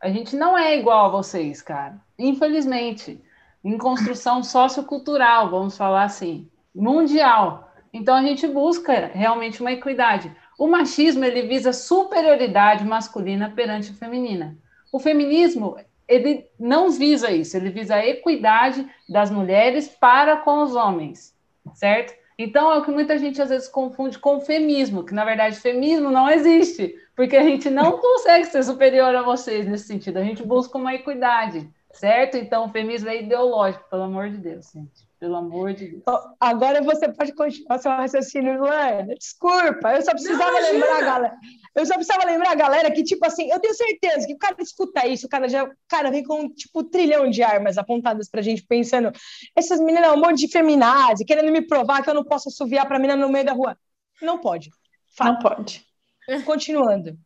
A gente não é igual a vocês, cara. Infelizmente. Em construção sociocultural, vamos falar assim, mundial. Então a gente busca realmente uma equidade. O machismo ele visa superioridade masculina perante a feminina. O feminismo ele não visa isso, ele visa a equidade das mulheres para com os homens, certo? Então é o que muita gente às vezes confunde com femismo, que na verdade feminismo não existe, porque a gente não consegue ser superior a vocês nesse sentido, a gente busca uma equidade, certo? Então o feminismo é ideológico, pelo amor de Deus, gente. Pelo amor de Deus.
Agora você pode continuar seu raciocínio, Luana. Desculpa, eu só precisava não, lembrar a galera. Eu só precisava lembrar a galera que, tipo assim, eu tenho certeza que o cara escuta isso, o cara já cara, vem com, tipo, um trilhão de armas apontadas pra gente, pensando, essas meninas é um monte de feminazi, querendo me provar que eu não posso assoviar pra menina no meio da rua. Não pode.
Fato. Não pode.
Continuando.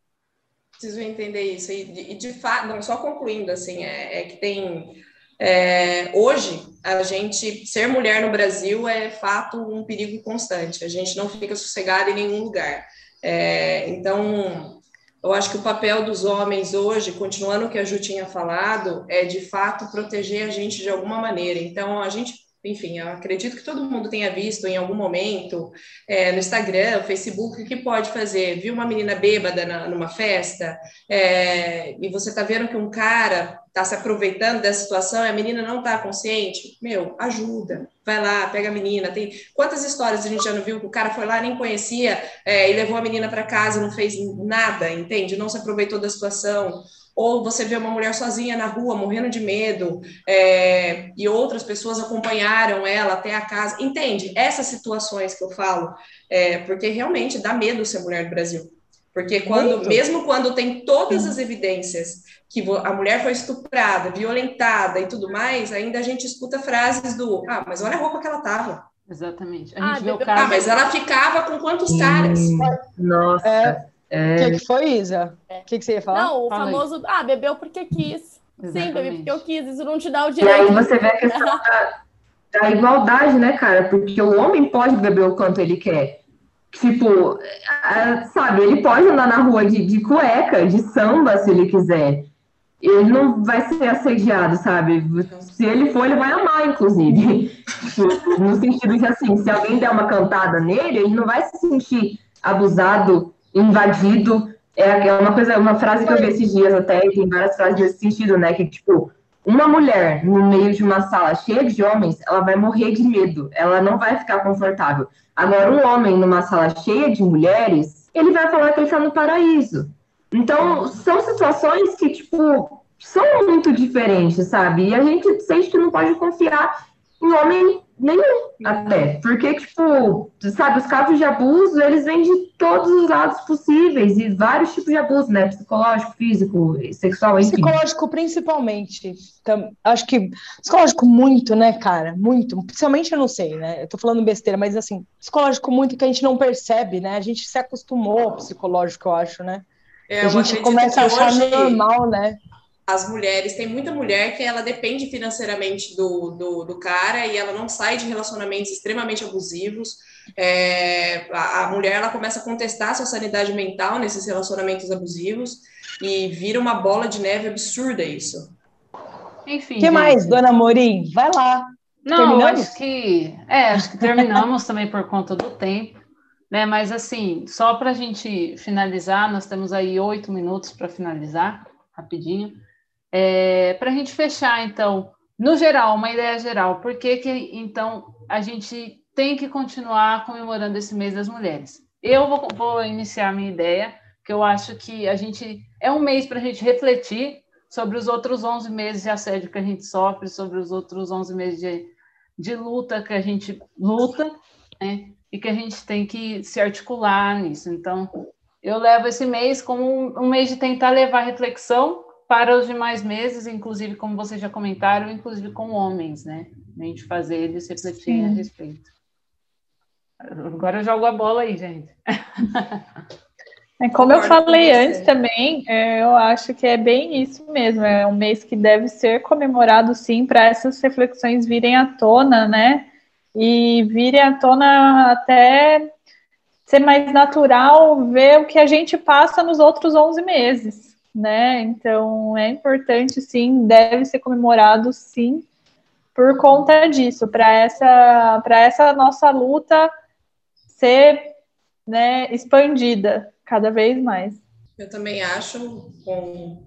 Preciso entender isso. E de, de fato, não, só concluindo, assim, é, é que tem é, hoje, a gente ser mulher no Brasil é fato um perigo constante. A gente não fica sossegada em nenhum lugar. É, então, eu acho que o papel dos homens hoje, continuando o que a Ju tinha falado, é de fato proteger a gente de alguma maneira. Então, a gente enfim, acredito que todo mundo tenha visto em algum momento é, no Instagram, Facebook, o que pode fazer? Viu uma menina bêbada na, numa festa é, e você está vendo que um cara está se aproveitando dessa situação e a menina não está consciente? Meu, ajuda, vai lá, pega a menina. Tem quantas histórias a gente já não viu que o cara foi lá nem conhecia é, e levou a menina para casa, não fez nada, entende? Não se aproveitou da situação ou você vê uma mulher sozinha na rua, morrendo de medo, é, e outras pessoas acompanharam ela até a casa. Entende? Essas situações que eu falo, é, porque realmente dá medo ser mulher do Brasil. Porque quando, Muito. mesmo quando tem todas as evidências que a mulher foi estuprada, violentada e tudo mais, ainda a gente escuta frases do ah, mas olha a roupa que ela tava.
Exatamente.
A gente ah, vê o cara. Ah, mas ela ficava com quantos caras?
Nossa. É.
O é... que, que, foi, Isa? O é. que, que, você ia falar?
Não, o
Fala
famoso, aí. ah, bebeu porque quis. Exatamente. Sim, bebeu porque eu quis. Isso não te dá o
direito. E aí você vê a questão da, da igualdade, né, cara? Porque o homem pode beber o quanto ele quer. Tipo, sabe, ele pode andar na rua de, de cueca, de samba, se ele quiser. Ele não vai ser assediado, sabe? Se ele for, ele vai amar, inclusive. Tipo, no sentido de assim, se alguém der uma cantada nele, ele não vai se sentir abusado invadido. É, é uma coisa, uma frase que eu vi esses dias até, e tem várias frases nesse sentido, né? Que, tipo, uma mulher no meio de uma sala cheia de homens, ela vai morrer de medo, ela não vai ficar confortável. Agora, um homem numa sala cheia de mulheres, ele vai falar que ele está no paraíso. Então, são situações que, tipo, são muito diferentes, sabe? E a gente sente que não pode confiar em homem nenhum, até. Porque, tipo, sabe, os casos de abuso, eles vêm de todos os lados possíveis e vários tipos de abuso, né? Psicológico, físico, sexual, enfim.
Psicológico, principalmente. Então, acho que psicológico muito, né, cara? Muito. Principalmente eu não sei, né? Eu tô falando besteira, mas assim, psicológico muito que a gente não percebe, né? A gente se acostumou ao psicológico, eu acho, né? É, a gente começa a achar hoje... normal, né?
As mulheres, tem muita mulher que ela depende financeiramente do, do, do cara e ela não sai de relacionamentos extremamente abusivos. É, a, a, mulher ela começa a contestar sua sanidade mental nesses relacionamentos abusivos e vira uma bola de neve absurda isso.
Enfim. O que mais, dona Morim? Vai lá.
Não, terminamos? acho que é, acho que terminamos também por conta do tempo. Né, mas assim, só para a gente finalizar, nós temos aí oito minutos para finalizar, rapidinho. É, Para a gente fechar, então, no geral, uma ideia geral, por que, que então a gente tem que continuar comemorando esse mês das mulheres? Eu vou, vou iniciar minha ideia, que eu acho que a gente é um mês para a gente refletir sobre os outros 11 meses de assédio que a gente sofre, sobre os outros 11 meses de, de luta que a gente luta, né? E que a gente tem que se articular nisso. Então, eu levo esse mês como um, um mês de tentar levar reflexão para os demais meses, inclusive, como vocês já comentaram, inclusive com homens, né? A gente fazer eles refletirem Sim. a respeito. Agora eu jogo a bola aí, gente.
É, como eu falei antes também, é, eu acho que é bem isso mesmo. É um mês que deve ser comemorado, sim, para essas reflexões virem à tona, né? E virem à tona até ser mais natural ver o que a gente passa nos outros 11 meses né? Então é importante, sim, deve ser comemorado, sim, por conta disso, para essa, para essa nossa luta ser né, expandida cada vez mais.
Eu também acho, com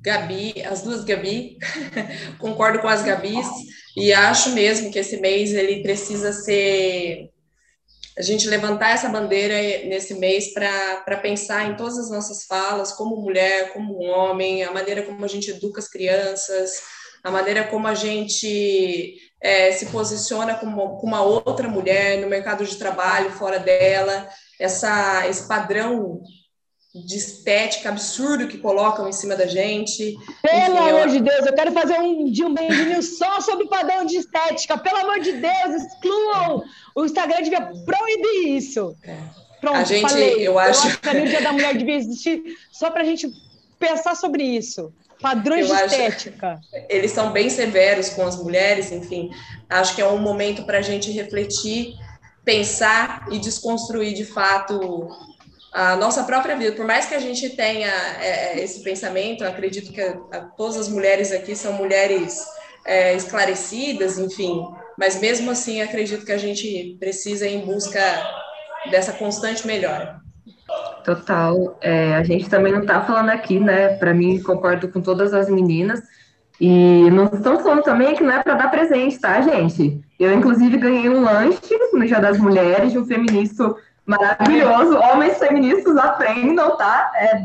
Gabi, as duas Gabi, concordo com as Gabis, e acho mesmo que esse mês ele precisa ser a gente levantar essa bandeira nesse mês para pensar em todas as nossas falas, como mulher, como homem, a maneira como a gente educa as crianças, a maneira como a gente é, se posiciona como, como uma outra mulher no mercado de trabalho, fora dela, essa, esse padrão de estética absurdo que colocam em cima da gente.
Pelo Enfim, amor eu... de Deus, eu quero fazer um dia um bem só sobre padrão de estética. Pelo amor de Deus, excluam! O Instagram devia proibir isso. É. Pronto,
a gente, falei. eu acho. Eu
acho que a Dia da Mulher devia existir só para a gente pensar sobre isso. Padrões eu de estética.
Eles são bem severos com as mulheres, enfim. Acho que é um momento para a gente refletir, pensar e desconstruir de fato a nossa própria vida. Por mais que a gente tenha é, é, esse pensamento, acredito que a, a, todas as mulheres aqui são mulheres é, esclarecidas, enfim, mas mesmo assim acredito que a gente precisa ir em busca dessa constante melhora.
Total. É, a gente também não está falando aqui, né? Para mim, concordo com todas as meninas. E não estamos falando também que não é para dar presente, tá, gente? Eu, inclusive, ganhei um lanche no Dia das Mulheres de um feminista maravilhoso. Homens feministas aprendam, tá? É,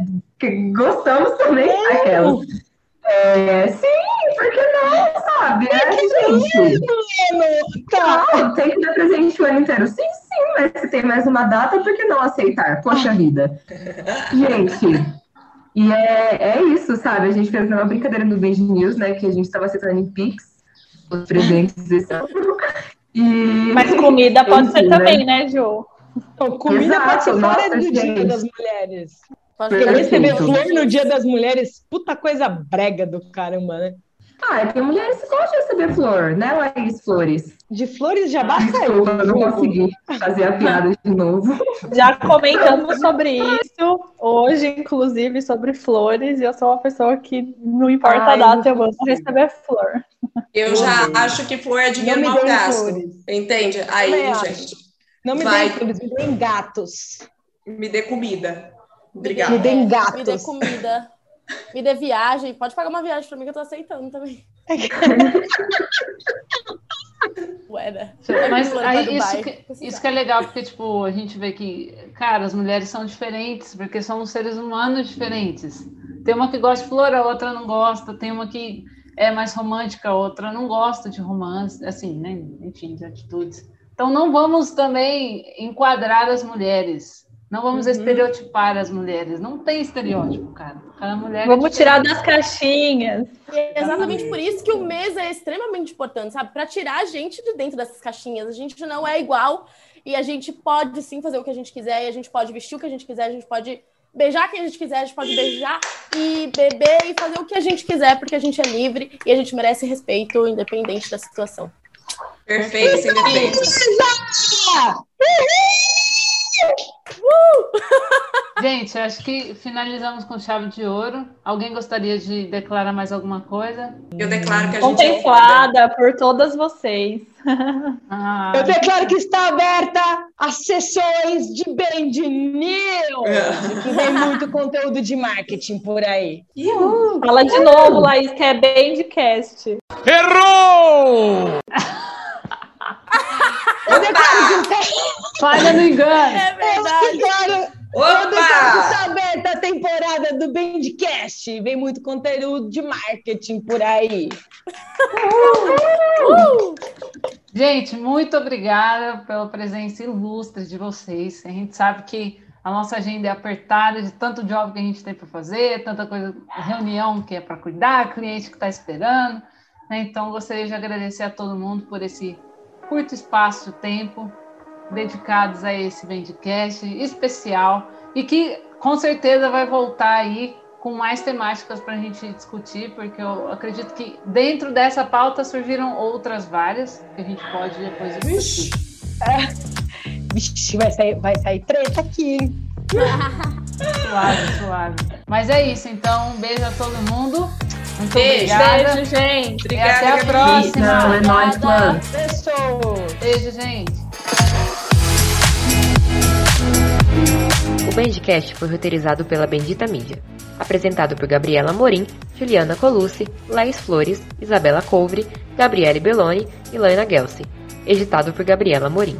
gostamos também. Aquelas. É, sim, por que não, sabe? É, gente. Tá. Ah, tem que dar presente o ano inteiro. Sim, sim, mas se tem mais uma data, por que não aceitar? Poxa vida. Gente, e é, é isso, sabe? A gente fez uma brincadeira no Band News, né? Que a gente estava aceitando em Pix os presentes desse ano. E...
Mas comida pode ser né? também, né, Ju?
Então, comida Exato, pode ser fora nossa, do gente. Dia das Mulheres. Porque receber flor no Dia das Mulheres, puta coisa brega do caramba, né?
Ah, é porque mulheres gostam de receber flor, né, Laís Flores?
De flores já basta eu.
não consegui fazer a piada de novo.
Já comentamos sobre isso hoje, inclusive, sobre flores, e eu sou uma pessoa que não importa Ai, a data, eu vou receber flor.
Eu já acho que flor é dinheiro mal gasto. Entende? Aí, gente.
Não me vai... dê flores, me gatos.
Me dê comida. Obrigada.
Me dê gatos.
Me dê comida. Me dê viagem. Pode pagar uma viagem pra mim que eu tô aceitando também.
Ué, né? Mas aí, isso, que, isso que é legal, porque, tipo, a gente vê que, cara, as mulheres são diferentes, porque somos seres humanos diferentes. Tem uma que gosta de flor, a outra não gosta. Tem uma que é mais romântica, a outra não gosta de romance, assim, né? Enfim, de atitudes. Então, não vamos também enquadrar as mulheres. Não vamos uhum. estereotipar as mulheres. Não tem estereótipo, cara. Cada mulher.
É vamos é tirar das caixinhas.
É exatamente por isso que o mês é extremamente importante, sabe? Para tirar a gente de dentro dessas caixinhas. A gente não é igual e a gente pode sim fazer o que a gente quiser, e a gente pode vestir o que a gente quiser, a gente pode beijar quem a gente quiser, a gente pode beijar e beber e fazer o que a gente quiser, porque a gente é livre e a gente merece respeito, independente da situação.
Perfeito, sem defeitos.
Uh! Gente, acho que finalizamos com chave de ouro. Alguém gostaria de declarar mais alguma coisa?
Eu declaro que a
gente. Contemplada é por todas vocês.
Ah. Eu declaro que está aberta as sessões de Band News, é. que vem muito conteúdo de marketing por aí.
Uhul. Fala de novo, Laís, que é Bandcast.
Errou!
Falha no engano.
É verdade.
Opa! Está aberta a temporada do Bandcast. Vem muito conteúdo de marketing por aí.
Uh! Gente, muito obrigada pela presença ilustre de vocês. A gente sabe que a nossa agenda é apertada de tanto job que a gente tem para fazer, tanta coisa, reunião que é para cuidar, cliente que está esperando. Né? Então, gostaria de agradecer a todo mundo por esse curto espaço tempo dedicados a esse Vendcast especial e que com certeza vai voltar aí com mais temáticas para a gente discutir, porque eu acredito que dentro dessa pauta surgiram outras várias que a gente pode depois discutir.
É. Vixe, vai sair, vai sair treta aqui.
suave, suave. Mas é isso, então um beijo a todo mundo. Muito
beijo,
obrigada.
Beijo, gente.
Obrigada, e até a próxima.
Não, é nóis, mano.
Beijo, gente.
O Bandcast foi roteirizado pela Bendita Mídia. Apresentado por Gabriela Morim, Juliana Colucci, Laís Flores, Isabela Couvre, Gabriele Belloni e Laina Gelsi. Editado por Gabriela Morim.